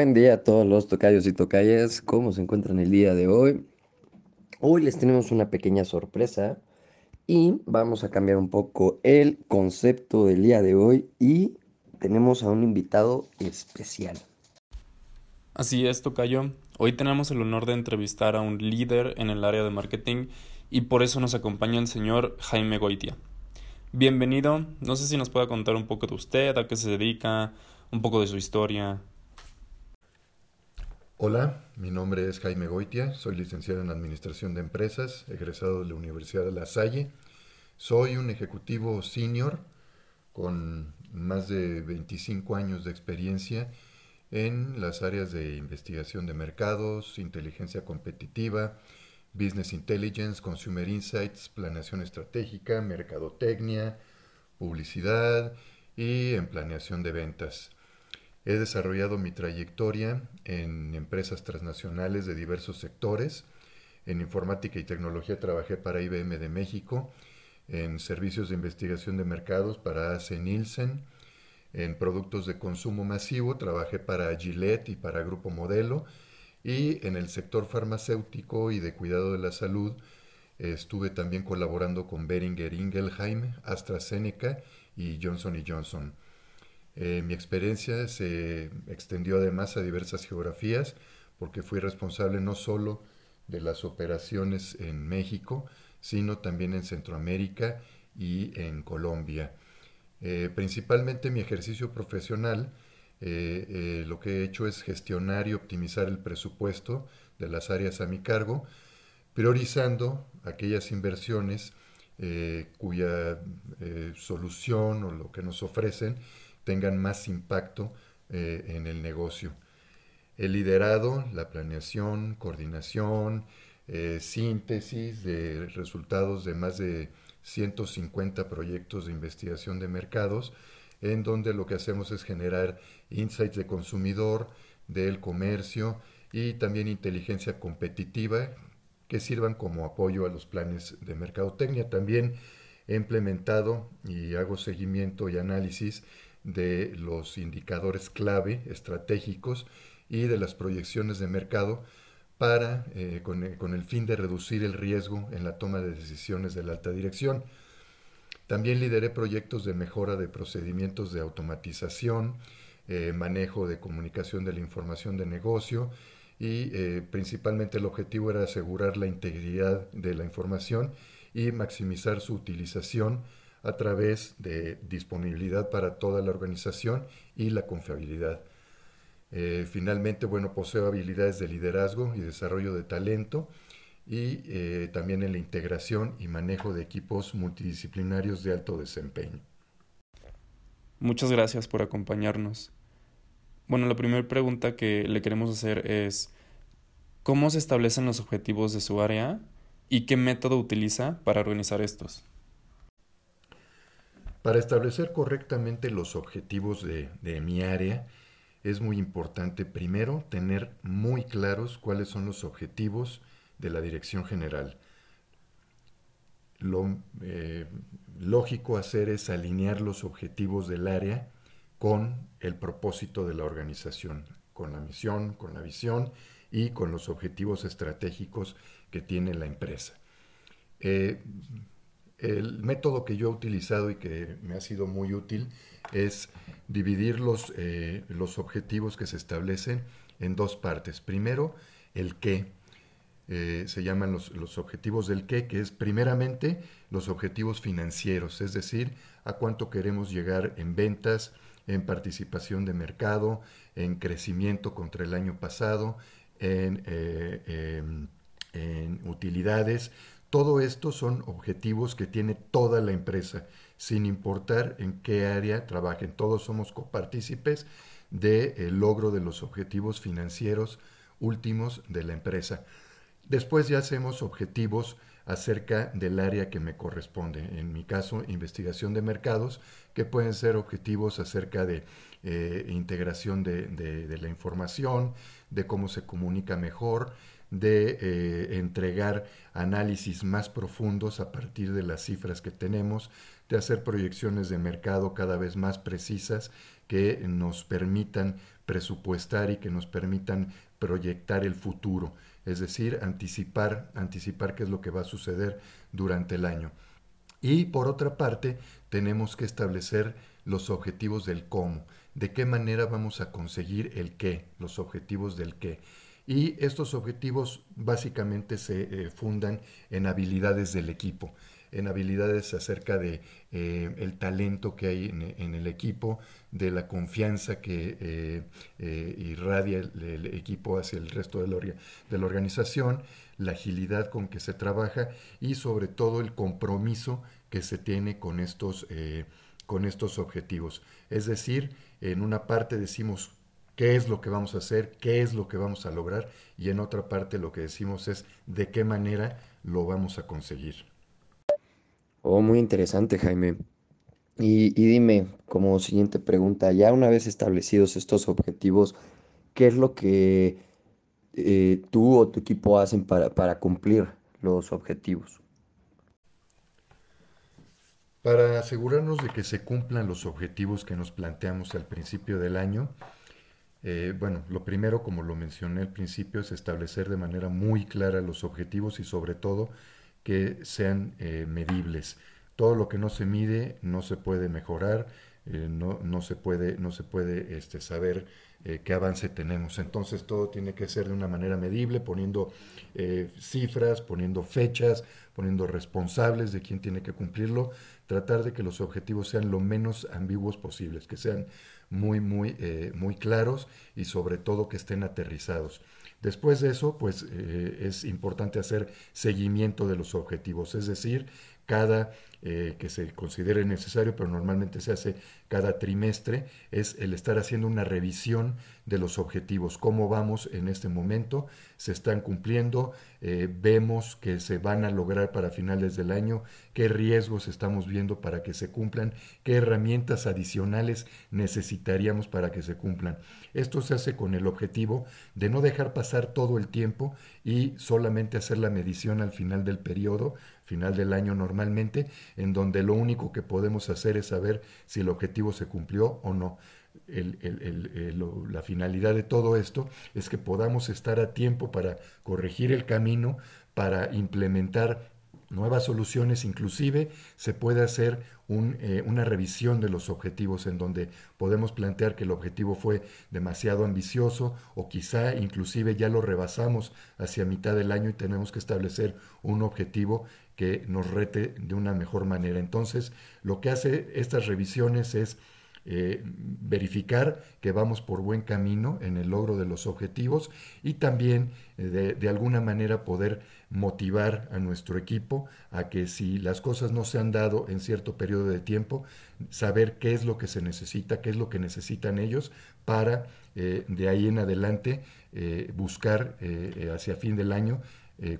Buen día a todos los tocayos y tocayas. ¿Cómo se encuentran el día de hoy? Hoy les tenemos una pequeña sorpresa y vamos a cambiar un poco el concepto del día de hoy y tenemos a un invitado especial. Así es, Tocayo. Hoy tenemos el honor de entrevistar a un líder en el área de marketing y por eso nos acompaña el señor Jaime Goitia. Bienvenido. No sé si nos pueda contar un poco de usted, a qué se dedica, un poco de su historia. Hola, mi nombre es Jaime Goitia, soy licenciado en Administración de Empresas, egresado de la Universidad de La Salle. Soy un ejecutivo senior con más de 25 años de experiencia en las áreas de investigación de mercados, inteligencia competitiva, business intelligence, consumer insights, planeación estratégica, mercadotecnia, publicidad y en planeación de ventas. He desarrollado mi trayectoria en empresas transnacionales de diversos sectores. En informática y tecnología trabajé para IBM de México, en servicios de investigación de mercados para AC Nielsen, en productos de consumo masivo trabajé para Gillette y para Grupo Modelo, y en el sector farmacéutico y de cuidado de la salud estuve también colaborando con Beringer Ingelheim, AstraZeneca y Johnson Johnson. Eh, mi experiencia se extendió además a diversas geografías porque fui responsable no solo de las operaciones en México, sino también en Centroamérica y en Colombia. Eh, principalmente mi ejercicio profesional, eh, lo que he hecho es gestionar y optimizar el presupuesto de las áreas a mi cargo, priorizando aquellas inversiones cuya solución o lo que nos ofrecen tengan más impacto eh, en el negocio. El liderado, la planeación, coordinación, eh, síntesis de resultados de más de 150 proyectos de investigación de mercados, en donde lo que hacemos es generar insights de consumidor, del comercio y también inteligencia competitiva que sirvan como apoyo a los planes de mercadotecnia. También he implementado y hago seguimiento y análisis de los indicadores clave estratégicos y de las proyecciones de mercado para, eh, con, el fin de reducir el riesgo en la toma de decisiones de la alta dirección. También lideré proyectos de mejora de procedimientos de automatización, eh, manejo de comunicación de la información de negocio y eh, principalmente el objetivo era asegurar la integridad de la información y maximizar su utilización a través de disponibilidad para toda la organización y la confiabilidad. Eh, finalmente, bueno, poseo habilidades de liderazgo y desarrollo de talento y eh, también en la integración y manejo de equipos multidisciplinarios de alto desempeño. Muchas gracias por acompañarnos. Bueno, la primera pregunta que le queremos hacer es, ¿cómo se establecen los objetivos de su área y qué método utiliza para organizar estos? Para establecer correctamente los objetivos de, mi área, es muy importante primero tener muy claros cuáles son los objetivos de la dirección general. Lo eh, lógico hacer es alinear los objetivos del área con el propósito de la organización, con la misión, con la visión y con los objetivos estratégicos que tiene la empresa. Eh, el método que yo he utilizado y que me ha sido muy útil es dividir los, eh, los objetivos que se establecen en dos partes. Primero, el qué. Eh, se llaman los, los, objetivos del qué, que es primeramente los objetivos financieros, es decir, a cuánto queremos llegar en ventas, en participación de mercado, en crecimiento contra el año pasado, en, eh, em, en utilidades, todo esto son objetivos que tiene toda la empresa, sin importar en qué área trabajen. Todos somos copartícipes del logro de los objetivos financieros últimos de la empresa. Después ya hacemos objetivos acerca del área que me corresponde. En mi caso, investigación de mercados, que pueden ser objetivos acerca de eh, integración de, la información, de cómo se comunica mejor, de eh, entregar análisis más profundos a partir de las cifras que tenemos, de hacer proyecciones de mercado cada vez más precisas que nos permitan presupuestar y que nos permitan proyectar el futuro, es decir, anticipar, anticipar qué es lo que va a suceder durante el año. Y por otra parte, tenemos que establecer los objetivos del cómo, de qué manera vamos a conseguir el qué, los objetivos del qué. Y estos objetivos básicamente se eh, fundan en habilidades del equipo en habilidades acerca de eh, talento que hay en, el equipo, de la confianza que eh, irradia el, equipo hacia el resto de la, de la, organización, la agilidad con que se trabaja y sobre todo el compromiso que se tiene con estos, con estos objetivos. Es decir, en una parte decimos qué es lo que vamos a hacer, qué es lo que vamos a lograr y en otra parte lo que decimos es de qué manera lo vamos a conseguir. Oh, muy interesante, Jaime. Y, dime, como siguiente pregunta, ya una vez establecidos estos objetivos, ¿qué es lo que eh, tú o tu equipo hacen para, para cumplir los objetivos? Para asegurarnos de que se cumplan los objetivos que nos planteamos al principio del año, eh, bueno, lo primero, como lo mencioné al principio, es establecer de manera muy clara los objetivos y sobre todo que sean eh, medibles. Todo lo que no se mide no se puede mejorar, eh, no, no, se puede, no se puede este, saber eh, qué avance tenemos. Entonces todo tiene que ser de una manera medible, poniendo cifras, poniendo fechas, poniendo responsables de quién tiene que cumplirlo, tratar de que los objetivos sean lo menos ambiguos posibles, que sean muy, muy, muy claros y sobre todo que estén aterrizados. Después de eso, pues eh, es importante hacer seguimiento de los objetivos, es decir, cada eh, que se considere necesario, pero normalmente se hace cada trimestre, es el estar haciendo una revisión de los objetivos, cómo vamos en este momento, se están cumpliendo, eh, vemos que se van a lograr para finales del año, qué riesgos estamos viendo para que se cumplan, qué herramientas adicionales necesitaríamos para que se cumplan. Esto se hace con el objetivo de no dejar pasar todo el tiempo y solamente hacer la medición al final del periodo, final del año normalmente, en donde lo único que podemos hacer es saber si el objetivo se cumplió o no. la finalidad de todo esto es que podamos estar a tiempo para corregir el camino, para implementar nuevas soluciones, inclusive se puede hacer eh, una revisión de los objetivos en donde podemos plantear que el objetivo fue demasiado ambicioso o quizá inclusive ya lo rebasamos hacia mitad del año y tenemos que establecer un objetivo que nos rete de una mejor manera. Entonces, lo que hace estas revisiones es eh, verificar que vamos por buen camino en el logro de los objetivos y también eh, de, alguna manera poder motivar a nuestro equipo a que si las cosas no se han dado en cierto periodo de tiempo, saber qué es lo que se necesita, qué es lo que necesitan ellos para eh, de ahí en adelante buscar hacia fin del año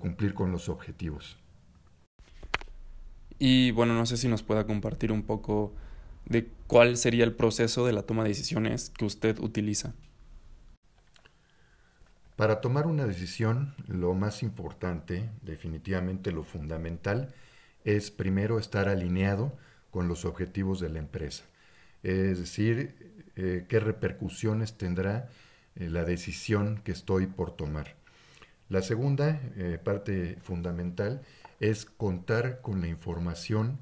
cumplir con los objetivos. Y bueno, no sé si nos pueda compartir un poco de cuál sería el proceso de la toma de decisiones que usted utiliza. Para tomar una decisión, lo más importante, definitivamente lo fundamental, es primero estar alineado con los objetivos de la empresa. Es decir, eh, qué repercusiones tendrá eh, la decisión que estoy por tomar. La segunda eh, parte fundamental es contar con la información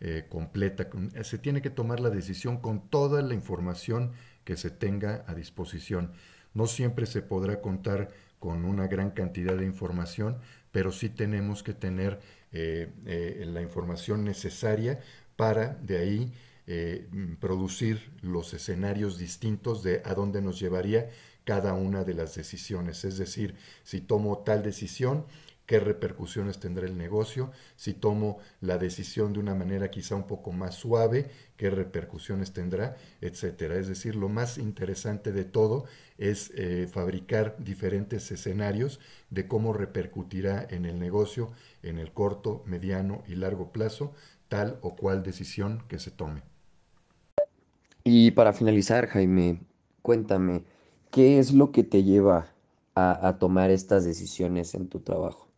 eh, completa. Se tiene que tomar la decisión con toda la información que se tenga a disposición. No siempre se podrá contar con una gran cantidad de información, pero sí tenemos que tener eh, eh, la información necesaria para de ahí producir los escenarios distintos de a dónde nos llevaría cada una de las decisiones. Es decir, si tomo tal decisión, qué repercusiones tendrá el negocio, si tomo la decisión de una manera quizá un poco más suave, qué repercusiones tendrá, etcétera. Es decir, lo más interesante de todo es eh, fabricar diferentes escenarios de cómo repercutirá en el negocio en el corto, mediano y largo plazo tal o cual decisión que se tome. Y para finalizar, Jaime, cuéntame, ¿qué es lo que te lleva a tomar estas decisiones en tu trabajo?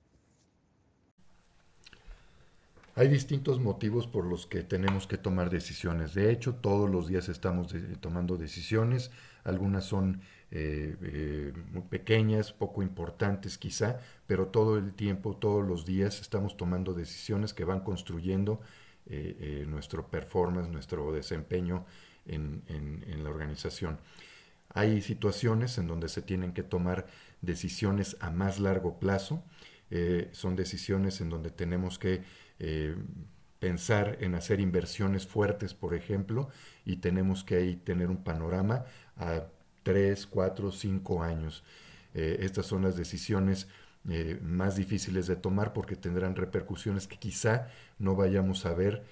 Hay distintos motivos por los que tenemos que tomar decisiones. De hecho, todos los días estamos tomando decisiones algunas son muy pequeñas, poco importantes quizá, pero todo el tiempo, todos los días estamos tomando decisiones que van construyendo nuestro performance, nuestro desempeño en, la organización. Hay situaciones en donde se tienen que tomar decisiones a más largo plazo, eh, son decisiones en donde tenemos que eh, pensar en hacer inversiones fuertes, por ejemplo, y tenemos que ahí tener un panorama a 3, 4, 5 años. Eh, estas son las decisiones más difíciles de tomar porque tendrán repercusiones que quizá no vayamos a ver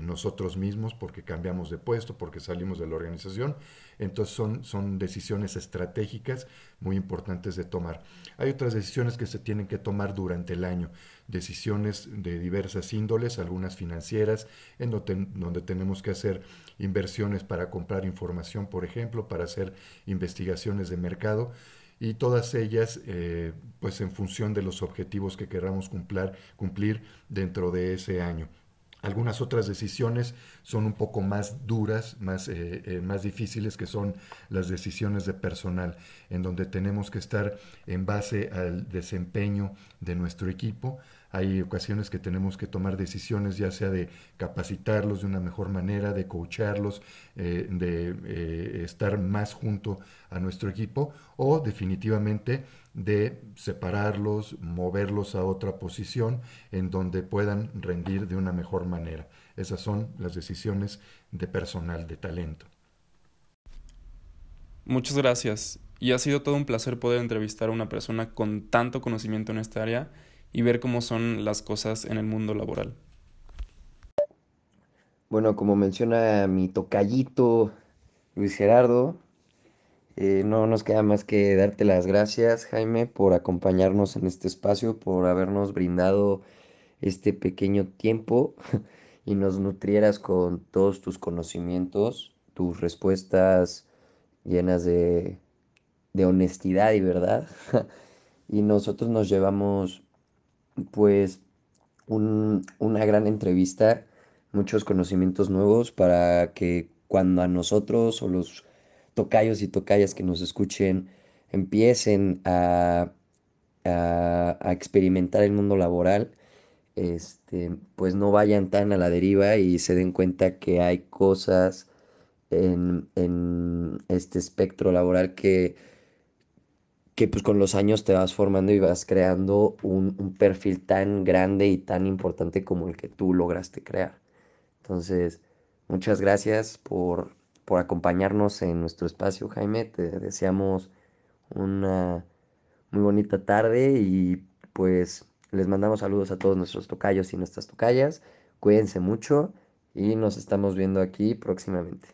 nosotros mismos porque cambiamos de puesto, porque salimos de la organización, entonces son, son decisiones estratégicas muy importantes de tomar. Hay otras decisiones que se tienen que tomar durante el año, decisiones de diversas índoles, algunas financieras, en donde tenemos que hacer inversiones para comprar información, por ejemplo, para hacer investigaciones de mercado y todas ellas eh, pues en función de los objetivos que queramos cumplir, cumplir dentro de ese año. Algunas otras decisiones son un poco más duras, más, eh, eh, más difíciles, que son las decisiones de personal, en donde tenemos que estar en base al desempeño de nuestro equipo, hay ocasiones que tenemos que tomar decisiones, ya sea de capacitarlos de una mejor manera, de coacharlos, eh, de estar más junto a nuestro equipo o definitivamente de separarlos, moverlos a otra posición en donde puedan rendir de una mejor manera. Esas son las decisiones de personal, de talento. Muchas gracias. Y ha sido todo un placer poder entrevistar a una persona con tanto conocimiento en esta área y ver cómo son las cosas en el mundo laboral. Bueno, como menciona mi tocallito Luis Gerardo, eh, no nos queda más que darte las gracias, Jaime, por acompañarnos en este espacio, por habernos brindado este pequeño tiempo y nos nutrieras con todos tus conocimientos, tus respuestas llenas de, de honestidad y verdad. y nosotros nos llevamos pues una gran entrevista, muchos conocimientos nuevos para que cuando a nosotros o los tocayos y tocayas que nos escuchen empiecen a, a, experimentar el mundo laboral, este, pues no vayan tan a la deriva y se den cuenta que hay cosas en, en este espectro laboral que que pues con los años te vas formando y vas creando un, perfil tan grande y tan importante como el que tú lograste crear. Entonces, muchas gracias por, por acompañarnos en nuestro espacio, Jaime. Te deseamos una muy bonita tarde y pues les mandamos saludos a todos nuestros tocayos y nuestras tocayas. Cuídense mucho y nos estamos viendo aquí próximamente.